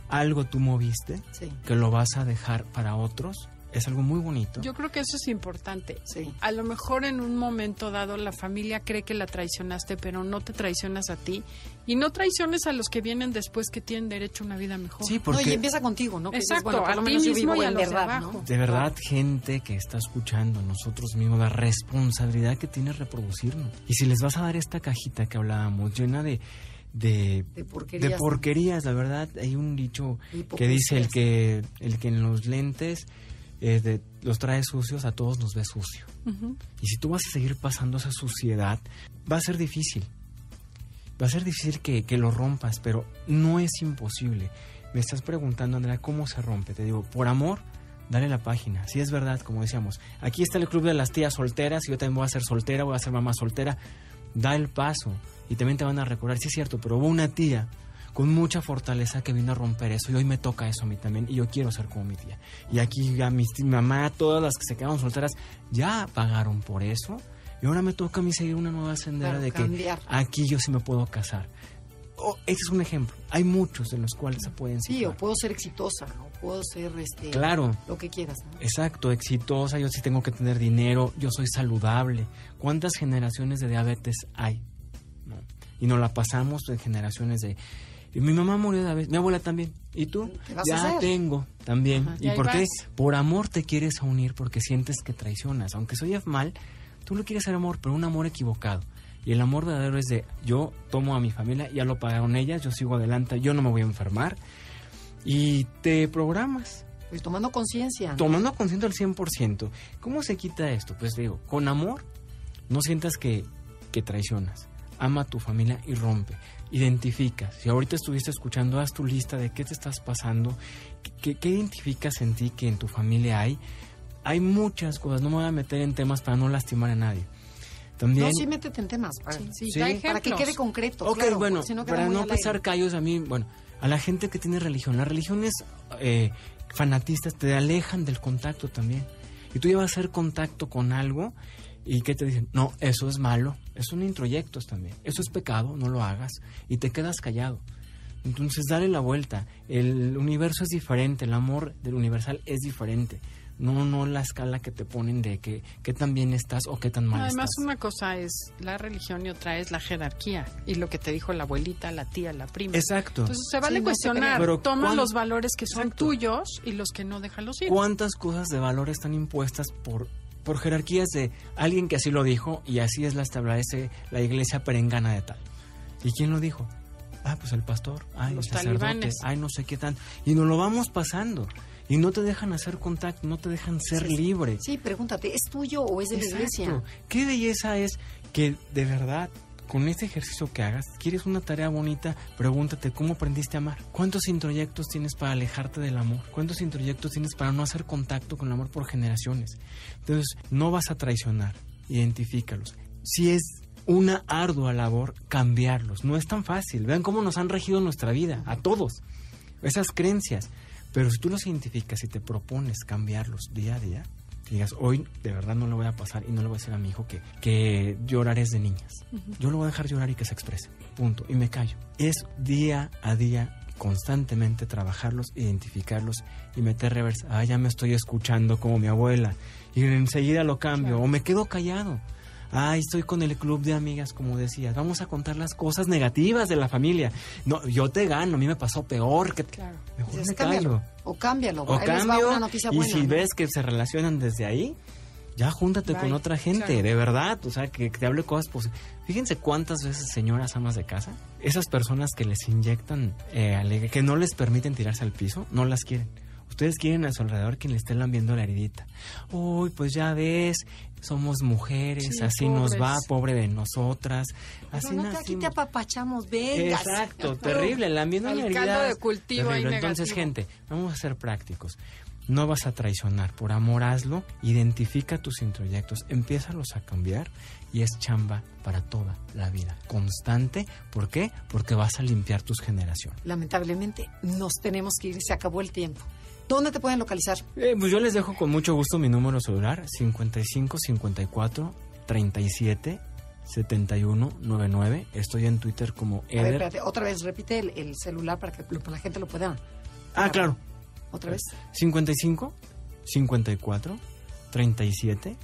Algo tú moviste Sí, que lo vas a dejar para otros. Es algo muy bonito. Yo creo que eso es importante. sí. A lo mejor en un momento dado la familia cree que la traicionaste, pero no te traicionas a ti. Y no traiciones a los que vienen después que tienen derecho a una vida mejor. sí, No, porque y empieza contigo, ¿no? Que dices, Exacto, bueno, a lo menos yo mismo vivo y a en los de verdad, abajo. ¿no? de verdad, gente que está escuchando, nosotros mismos, la responsabilidad que tiene reproducirnos. Y si les vas a dar esta cajita que hablábamos, llena de, de, De porquerías. de porquerías, la verdad, hay un dicho que dice el que, el que en los lentes eh, de- los trae sucios, a todos nos ve sucio. Y si tú vas a seguir pasando esa suciedad, va a ser difícil. Va a ser difícil que, que lo rompas, pero no es imposible. Me estás preguntando, Andrea, ¿cómo se rompe? Te digo, por amor, dale la página. Si es verdad, como decíamos, aquí está el club de las tías solteras, y yo también voy a ser soltera, voy a ser mamá soltera. Da el paso y también te van a recordar, sí es cierto, pero hubo una tía con mucha fortaleza que vino a romper eso y hoy me toca eso a mí también y yo quiero ser como mi tía. Y aquí ya mi, mamá, todas las que se quedaron solteras, ya pagaron por eso y ahora me toca a mí seguir una nueva sendera Claro, de que aquí yo sí me puedo casar. Oh, este es un ejemplo. Hay muchos de los cuales se pueden Sí, citar. o puedo ser exitosa, o puedo ser este Claro. lo que quieras, ¿no? Exacto, exitosa, yo sí tengo que tener dinero, yo soy saludable. ¿Cuántas generaciones de diabetes hay? ¿No? Y nos la pasamos en generaciones de... y mi mamá murió de diabetes, mi abuela también. ¿Y tú? ¿Qué vas Ya tengo también. Ajá, y ¿Y ahí por qué? Por amor te quieres unir porque sientes que traicionas. Aunque se oye mal, tú lo quieres hacer amor, pero un amor equivocado. Y el amor verdadero es de yo tomo a mi familia, ya lo pagaron ellas, yo sigo adelante, yo no me voy a enfermar. y te programas. Pues tomando conciencia. ¿no? Tomando conciencia al 100%. ¿Cómo se quita esto? Pues digo, con amor, no sientas que, que traicionas. Ama a tu familia y rompe. Identifica. Si ahorita estuviste escuchando, haz tu lista de qué te estás pasando, qué, qué identificas en ti que en tu familia hay. Hay muchas cosas, no me voy a meter en temas para no lastimar a nadie. También, No, sí, métete en temas. Para, Sí, Sí. para que quede concreto. Ok, claro, bueno, si no para no pisar callos a mí, bueno, a la gente que tiene religión, las religiones eh, fanatistas te alejan del contacto también. Y tú llevas a hacer contacto con algo y que te dicen, no, eso es malo, eso son introyectos también, eso es pecado, no lo hagas y te quedas callado. Entonces dale la vuelta, el universo es diferente, el amor del universal es diferente. No, no la escala que te ponen de que qué tan bien estás o qué tan mal Además, estás. una cosa es la religión y otra es la jerarquía. Y lo que te dijo la abuelita, la tía, la prima. Exacto. Entonces se vale Sí, no se cuestionar. Pero Toma ¿cuán- los valores que son Exacto. tuyos y los que no déjalos ir. ¿Cuántas cosas de valor están impuestas por, por jerarquías de alguien que así lo dijo y así es la establece la iglesia perengana de tal? ¿Y quién lo dijo? Ah, pues el pastor, ay, Los el sacerdote, talibanes. ay, no sé qué tan. Y nos lo vamos pasando. Y no te dejan hacer contacto, no te dejan ser Sí, libre. Sí, pregúntate, ¿es tuyo o es de la iglesia? Exacto. Qué belleza es que de verdad con este ejercicio que hagas, quieres una tarea bonita, pregúntate cómo aprendiste a amar. ¿Cuántos introyectos tienes para alejarte del amor? ¿Cuántos introyectos tienes para no hacer contacto con el amor por generaciones? Entonces, no vas a traicionar, identifícalos. Si es una ardua labor cambiarlos, no es tan fácil. Vean cómo nos han regido nuestra vida, a todos, esas creencias. Pero si tú los identificas y te propones cambiarlos día a día, digas, hoy de verdad no le voy a pasar y no le voy a decir a mi hijo que, que llorar es de niñas. Yo lo voy a dejar llorar y que se exprese. Punto. Y me callo. Es día a día, constantemente trabajarlos, identificarlos y meter reversa. Ah, ya me estoy escuchando como mi abuela. Y enseguida lo cambio. O me quedo callado. Ay, estoy con el club de amigas, como decías. Vamos a contar las cosas negativas de la familia. No, yo te gano, a mí me pasó peor. Que... Claro. Mejor Dices, me cámbialo. callo. O cámbialo. O va cambio, una noticia y buena. si ¿no? ves que se relacionan desde ahí, ya júntate Bye. con otra gente, Claro. de verdad, o sea, que, que te hable cosas positivas. Fíjense cuántas veces, señoras amas de casa, esas personas que les inyectan, eh, alegre- que no les permiten tirarse al piso, no las quieren. Ustedes quieren a su alrededor quien le esté lambiendo la heridita. Uy, pues ya ves, somos mujeres, Sí, así nos va, pobre de nosotras. Así no te, aquí te apapachamos, vengas. Exacto, terrible, lambiendo la herida. de cultivo ahí. Entonces, negativo. gente, vamos a ser prácticos. No vas a traicionar, por amor hazlo, identifica tus introyectos, empiézalos a cambiar y es chamba para toda la vida. Constante, ¿por qué? Porque vas a limpiar tus generaciones. Lamentablemente, nos tenemos que ir, se acabó el tiempo. ¿Dónde te pueden localizar? Eh, pues yo les dejo con mucho gusto mi número celular, 55 54 37 71 99. Estoy en Twitter como A ver, Eder. espérate, otra vez, repite el, el celular para que para la gente lo pueda. ah, claro. Otra vez. 55 54 37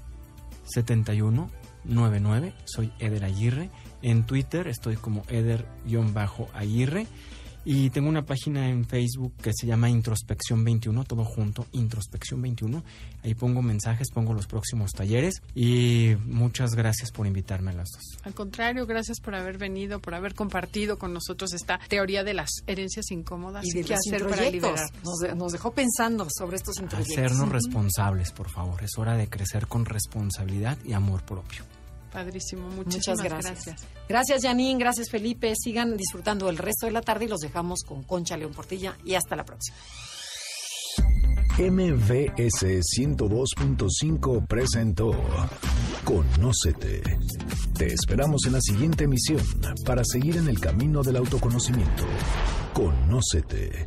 71 99. Soy Eder Aguirre. En Twitter estoy como Eder-Aguirre. Y tengo una página en Facebook que se llama Introspección 21, todo junto, Introspección 21. Ahí pongo mensajes, pongo los próximos talleres. Y muchas gracias por invitarme a las dos. Al contrario, gracias por haber venido, por haber compartido con nosotros esta teoría de las herencias incómodas Y de qué los hacer para liberar. Nos, nos dejó pensando sobre estos introyectos. Hacernos responsables, por favor. Es hora de crecer con responsabilidad y amor propio. Padrísimo, Muchas gracias. gracias. Gracias, Janine. Gracias, Felipe. Sigan disfrutando el resto de la tarde y los dejamos con Concha León Portilla. Y hasta la próxima. MVS 102.5 presentó Conócete. Te esperamos en la siguiente emisión para seguir en el camino del autoconocimiento. Conócete.